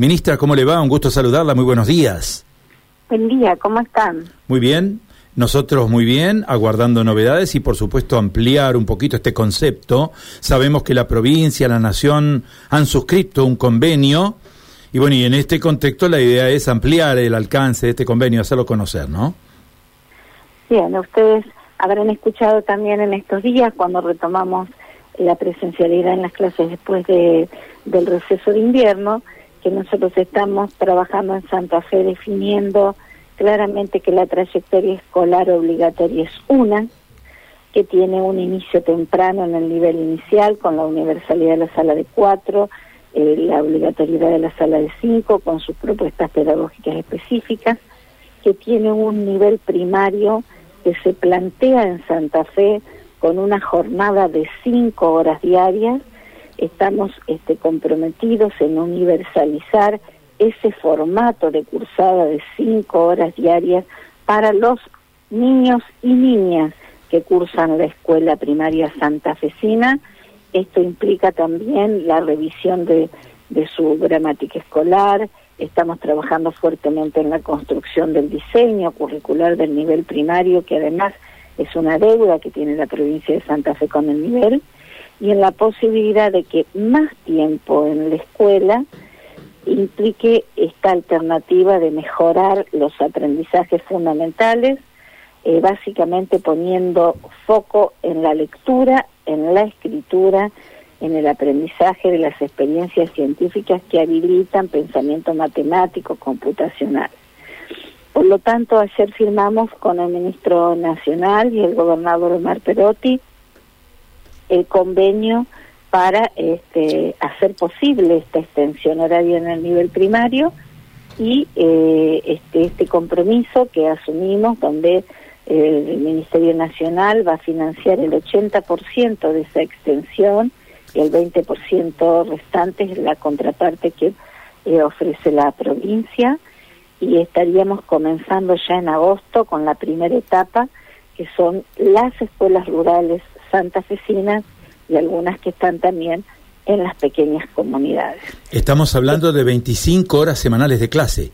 Ministra, ¿cómo le va? Un gusto saludarla, muy buenos días. Buen día, ¿cómo están? Muy bien, nosotros muy bien, aguardando novedades y por supuesto ampliar un poquito este concepto. Sabemos que la provincia, la nación han suscrito un convenio y bueno, y en este contexto la idea es ampliar el alcance de este convenio, hacerlo conocer, ¿no? Bien, ustedes habrán escuchado también en estos días cuando retomamos la presencialidad en las clases después de, del receso de invierno, que nosotros estamos trabajando en Santa Fe definiendo claramente que la trayectoria escolar obligatoria es una, que tiene un inicio temprano en el nivel inicial con la universalidad de la sala de cuatro, eh, la obligatoriedad de la sala de cinco con sus propuestas pedagógicas específicas, que tiene un nivel primario que se plantea en Santa Fe con una jornada de cinco horas diarias. Estamos este, comprometidos en universalizar ese formato de cursada de cinco horas diarias para los niños y niñas que cursan la escuela primaria santafesina esto implica también la revisión de, su gramática escolar. Estamos trabajando fuertemente en la construcción del diseño curricular del nivel primario, que además es una deuda que tiene la provincia de Santa Fe con el nivel, y en la posibilidad de que más tiempo en la escuela implique esta alternativa de mejorar los aprendizajes fundamentales, eh, básicamente poniendo foco en la lectura en la escritura, en el aprendizaje de las experiencias científicas que habilitan pensamiento matemático, computacional. Por lo tanto, ayer firmamos con el ministro nacional y el gobernador Omar Perotti el convenio para este, hacer posible esta extensión horaria en el nivel primario y eh, este, este compromiso que asumimos donde el Ministerio Nacional va a financiar el 80% de esa extensión y el 20% restante es la contraparte que eh, ofrece la provincia. Y estaríamos comenzando ya en agosto con la primera etapa que son las escuelas rurales santafesinas y algunas que están también en las pequeñas comunidades. Estamos hablando de 25 horas semanales de clase.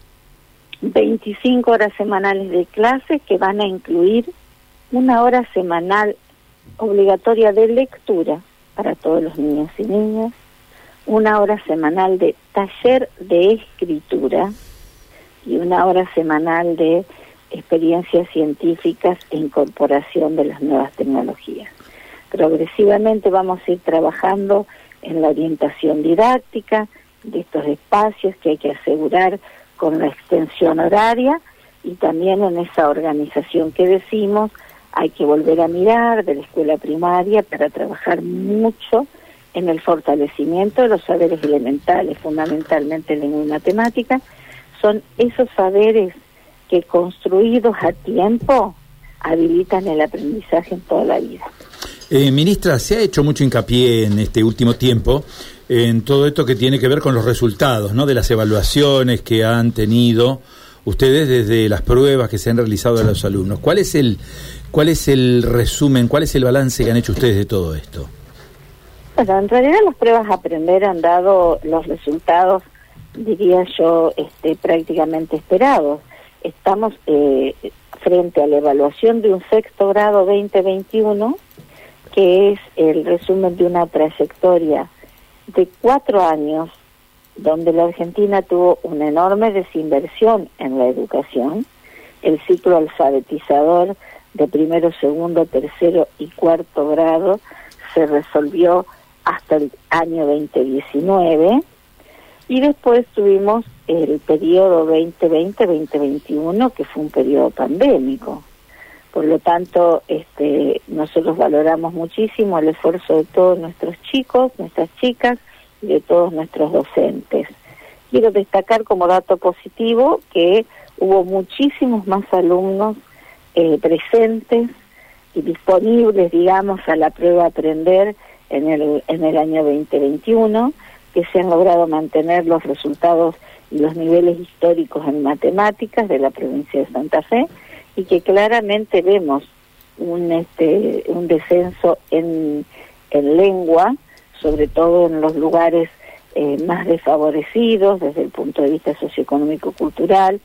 25 horas semanales de clase que van a incluir una hora semanal obligatoria de lectura para todos los niños y niñas, una hora semanal de taller de escritura y una hora semanal de experiencias científicas e incorporación de las nuevas tecnologías. Progresivamente vamos a ir trabajando en la orientación didáctica de estos espacios que hay que asegurar con la extensión horaria y también en esa organización que decimos hay que volver a mirar de la escuela primaria para trabajar mucho en el fortalecimiento de los saberes elementales, fundamentalmente lengua y matemática, son esos saberes que construidos a tiempo habilitan el aprendizaje en toda la vida. Eh, ministra, se ha hecho mucho hincapié en este último tiempo en todo esto que tiene que ver con los resultados, ¿no? De las evaluaciones que han tenido ustedes desde las pruebas que se han realizado a los alumnos. ¿Cuál es el cuál es el resumen, cuál es el balance que han hecho ustedes de todo esto? Bueno, en realidad las pruebas a aprender han dado los resultados, diría yo, este, prácticamente esperados. Estamos eh, frente a la evaluación de un sexto grado 2021, que es el resumen de una trayectoria de cuatro años donde la Argentina tuvo una enorme desinversión en la educación, el ciclo alfabetizador de primero, segundo, tercero y cuarto grado se resolvió hasta el año 2019 y después tuvimos el periodo 2020-2021 que fue un periodo pandémico. Por lo tanto, este, nosotros valoramos muchísimo el esfuerzo de todos nuestros chicos, nuestras chicas y de todos nuestros docentes. Quiero destacar como dato positivo que hubo muchísimos más alumnos eh, presentes y disponibles, digamos, a la prueba aprender en el, en el año 2021, que se han logrado mantener los resultados y los niveles históricos en matemáticas de la provincia de Santa Fe y que claramente vemos un, este, un descenso en, en lengua, sobre todo en los lugares eh, más desfavorecidos desde el punto de vista socioeconómico-cultural,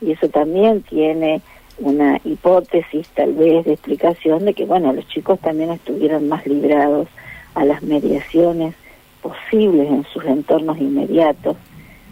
y eso también tiene una hipótesis tal vez de explicación de que, bueno, los chicos también estuvieron más librados a las mediaciones posibles en sus entornos inmediatos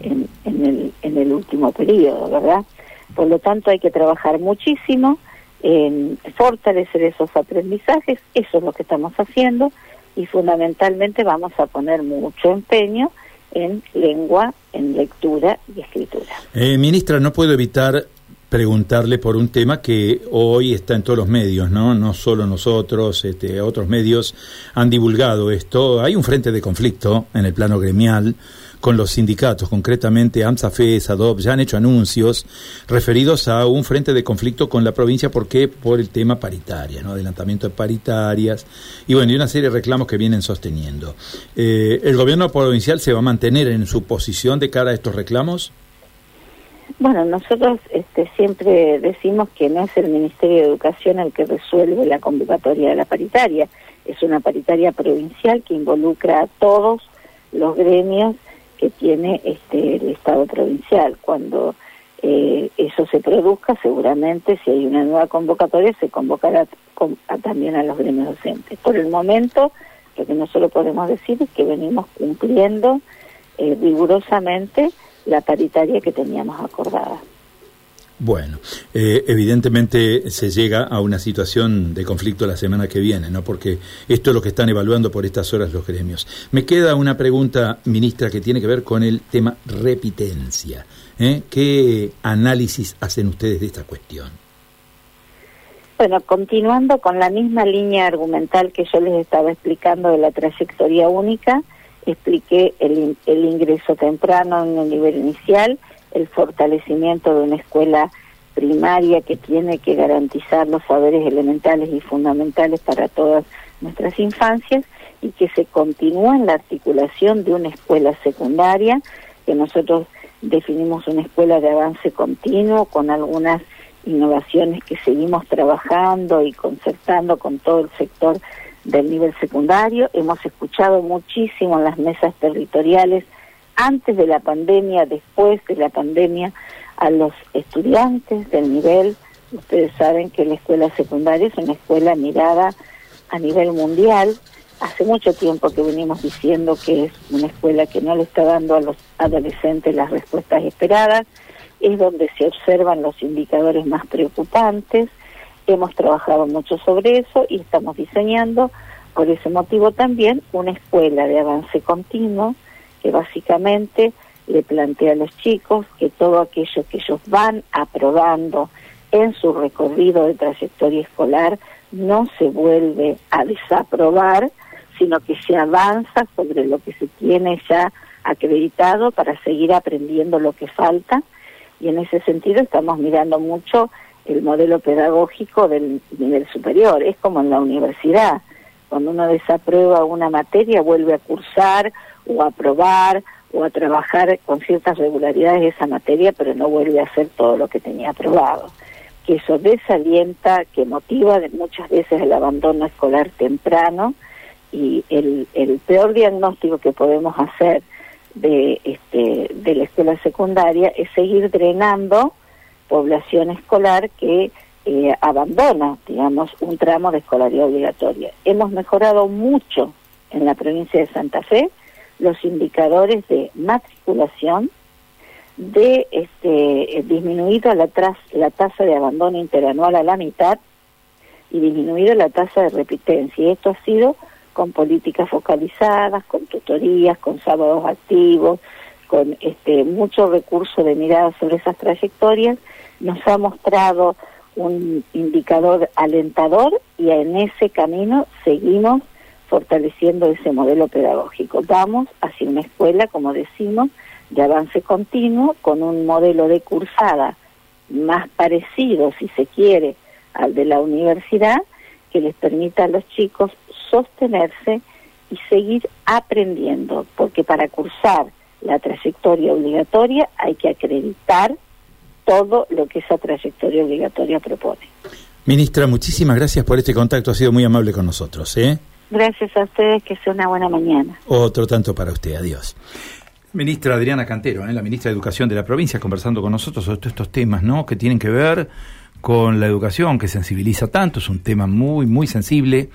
en, en, el, en el último periodo, ¿verdad? Por lo tanto, hay que trabajar muchísimo en fortalecer esos aprendizajes, eso es lo que estamos haciendo, y fundamentalmente vamos a poner mucho empeño en lengua, en lectura y escritura. Eh, ministra, no puedo evitar preguntarle por un tema que hoy está en todos los medios, ¿no? No solo nosotros, este, otros medios han divulgado esto. Hay un frente de conflicto en el plano gremial con los sindicatos, concretamente AMSAFE, SADOP, ya han hecho anuncios referidos a un frente de conflicto con la provincia, porque Por el tema paritaria, ¿no? Adelantamiento de paritarias y bueno, y una serie de reclamos que vienen sosteniendo. Eh, ¿El gobierno provincial se va a mantener en su posición de cara a estos reclamos? Bueno, nosotros este, siempre decimos que no es el Ministerio de Educación el que resuelve la convocatoria de la paritaria, es una paritaria provincial que involucra a todos los gremios que tiene este, el Estado provincial. Cuando eh, eso se produzca, seguramente si hay una nueva convocatoria, se convocará también a los gremios docentes. Por el momento, lo que nosotros podemos decir es que venimos cumpliendo eh, rigurosamente la paritaria que teníamos acordada. Bueno, eh, evidentemente se llega a una situación de conflicto la semana que viene, ¿no? Porque esto es lo que están evaluando por estas horas los gremios. Me queda una pregunta, ministra, que tiene que ver con el tema repitencia. ¿eh? ¿Qué análisis hacen ustedes de esta cuestión? Bueno, continuando con la misma línea argumental que yo les estaba explicando de la trayectoria única, expliqué el, el ingreso temprano en el nivel inicial, el fortalecimiento de una escuela primaria que tiene que garantizar los saberes elementales y fundamentales para todas nuestras infancias y que se continúa en la articulación de una escuela secundaria, que nosotros definimos una escuela de avance continuo con algunas innovaciones que seguimos trabajando y concertando con todo el sector del nivel secundario. Hemos escuchado muchísimo en las mesas territoriales antes de la pandemia, después de la pandemia, a los estudiantes del nivel. Ustedes saben que la escuela secundaria es una escuela mirada a nivel mundial. Hace mucho tiempo que venimos diciendo que es una escuela que no le está dando a los adolescentes las respuestas esperadas. Es donde se observan los indicadores más preocupantes. Hemos trabajado mucho sobre eso y estamos diseñando, por ese motivo también, una escuela de avance continuo que básicamente le plantea a los chicos que todo aquello que ellos van aprobando en su recorrido de trayectoria escolar no se vuelve a desaprobar, sino que se avanza sobre lo que se tiene ya acreditado para seguir aprendiendo lo que falta. Y en ese sentido estamos mirando mucho el modelo pedagógico del nivel superior. Es como en la universidad. Cuando uno desaprueba una materia, vuelve a cursar o a aprobar o a trabajar con ciertas regularidades esa materia, pero no vuelve a hacer todo lo que tenía aprobado. Que eso desalienta, que motiva muchas veces el abandono escolar temprano y el, el peor diagnóstico que podemos hacer de, este, de la escuela secundaria es seguir drenando población escolar que eh, abandona, digamos, un tramo de escolaridad obligatoria. Hemos mejorado mucho en la provincia de Santa Fe los indicadores de matriculación, de este, disminuido la, la tasa de abandono interanual a la mitad y disminuido la tasa de repitencia. Y esto ha sido con políticas focalizadas, con tutorías, con sábados activos, con este, mucho recurso de mirada sobre esas trayectorias, nos ha mostrado un indicador alentador y en ese camino seguimos fortaleciendo ese modelo pedagógico. Vamos hacia una escuela, como decimos, de avance continuo, con un modelo de cursada más parecido, si se quiere, al de la universidad, que les permita a los chicos sostenerse y seguir aprendiendo, porque para cursar la trayectoria obligatoria hay que acreditar todo lo que esa trayectoria obligatoria propone. Ministra, muchísimas gracias por este contacto, ha sido muy amable con nosotros. ¿eh? Gracias a ustedes, que sea una buena mañana. Otro tanto para usted, adiós. Ministra Adriana Cantero, ¿eh? la ministra de Educación de la provincia, conversando con nosotros sobre estos temas, ¿no? Que tienen que ver con la educación, que sensibiliza tanto, es un tema muy, muy sensible.